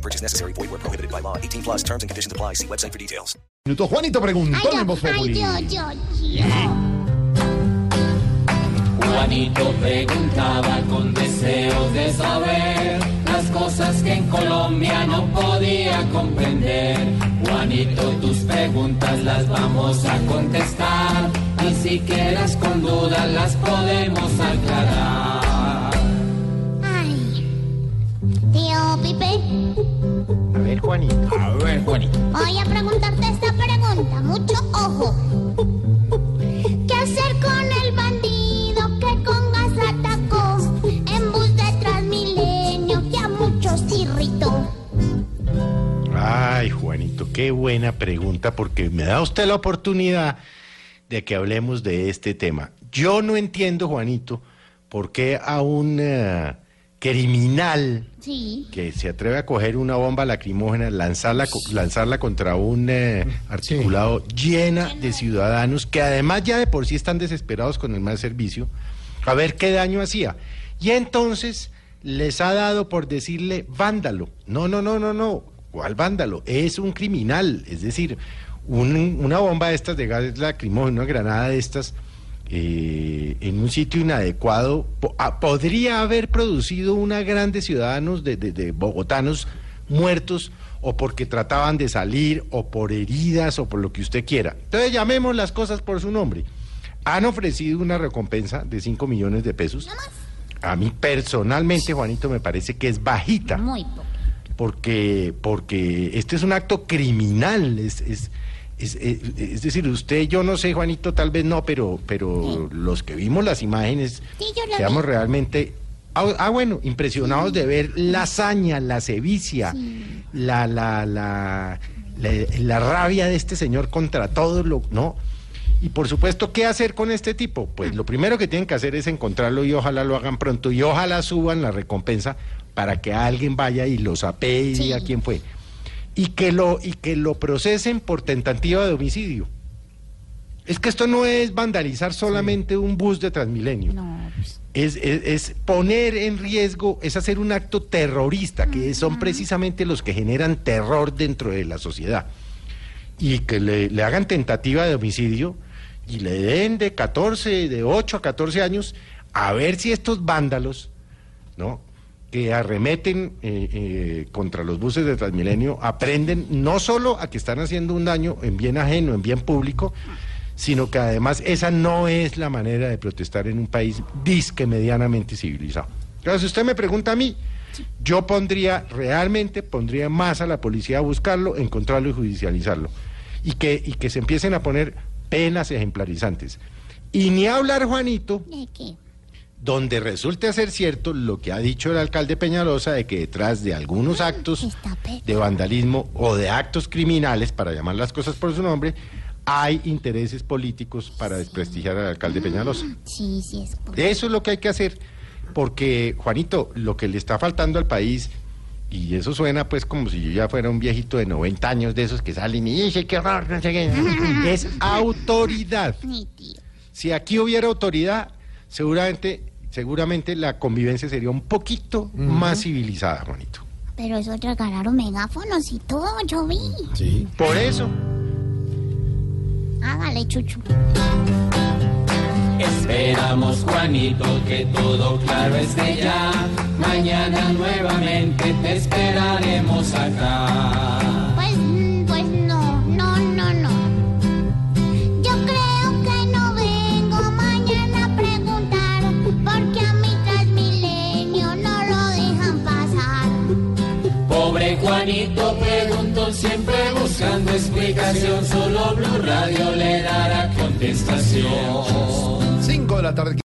No purchase necessary. Void where prohibited by law. 18 plus terms and conditions apply. See website for details. Minuto Juanito preguntó en Voz Populi. Juanito preguntaba con deseos de saber las cosas que en Colombia no podía comprender. Juanito, tus preguntas las vamos a contestar y si quieres con dudas las podemos aclarar. Ay, Juanito, qué buena pregunta porque me da usted la oportunidad de que hablemos de este tema. Yo no entiendo, Juanito, por qué a un eh, criminal Sí. que se atreve a coger una bomba lacrimógena, lanzarla, co- lanzarla contra un eh, articulado llena de ciudadanos que además ya de por sí están desesperados con el mal servicio, a ver qué daño hacía. Y entonces les ha dado por decirle vándalo. No, no, no, no, no. ¿Cuál vándalo? Es un criminal. Es decir, un- una bomba de estas de gas lacrimógeno, una granada de estas eh, en un sitio inadecuado po- ah, podría haber producido una gran de ciudadanos de, de- de bogotanos muertos o porque trataban de salir o por heridas o por lo que usted quiera. Entonces llamemos las cosas por su nombre. Han ofrecido una recompensa de 5 millones de pesos. A mí personalmente, Juanito, me parece que es bajita Muy poco. Porque, porque este es un acto criminal, es, es, es, es- es decir, usted, yo no sé, Juanito, tal vez no, pero, pero los que vimos las imágenes, Sí, quedamos vi. realmente, ah, ah, bueno, impresionados de ver la hazaña, la sevicia, la, la, la, la, la rabia de este señor contra todo lo, ¿no? Y por supuesto, ¿qué hacer con este tipo? Pues lo primero que tienen que hacer es encontrarlo y ojalá lo hagan pronto y ojalá suban la recompensa para que alguien vaya y lo sapee y Sí. diga quién fue. Y que lo, y que lo procesen por tentativa de homicidio. Es que esto no es vandalizar solamente un bus de Transmilenio. No, pues, Es, es- es poner en riesgo, es hacer un acto terrorista, que son precisamente los que generan terror dentro de la sociedad. Y que le, le hagan tentativa de homicidio y le den de 14, de 8 a 14 años, a ver si estos vándalos, ¿no? que arremeten eh, eh, contra los buses de Transmilenio aprenden no solo a que están haciendo un daño en bien ajeno, en bien público, sino que además esa no es la manera de protestar en un país disque medianamente civilizado. Entonces, si usted me pregunta a mí, yo pondría, realmente pondría más a la policía a buscarlo, encontrarlo y judicializarlo. Y que, y que se empiecen a poner penas ejemplarizantes. Y ni hablar, Juanito, ¿de qué? donde resulte ser cierto lo que ha dicho el alcalde Peñalosa de que detrás de algunos actos Está pe- de vandalismo o de actos criminales, para llamar las cosas por su nombre, hay intereses políticos para desprestigiar al alcalde Peñalosa. Sí, sí, es por- Eso es lo que hay que hacer, porque Juanito, lo que le está faltando al país, y eso suena pues como si yo ya fuera un viejito de 90 años de esos que salen y dice qué horror, no sé qué", es autoridad. Si aquí hubiera autoridad, seguramente, seguramente la convivencia sería un poquito más civilizada, Juanito. Pero eso regalaron megáfonos y todo, yo vi. Por eso. Hágale, chuchu. Esperamos, Juanito, que todo claro esté ya. Mañana nuevamente te esperaremos acá. Pues, pues no, no, no, no. Yo creo que no vengo mañana a preguntar porque a mi Transmilenio no lo dejan pasar. Pobre Juanito preguntó siempre buscando explicación. Solo Blue Radio le dará contestación. 5 de la tarde.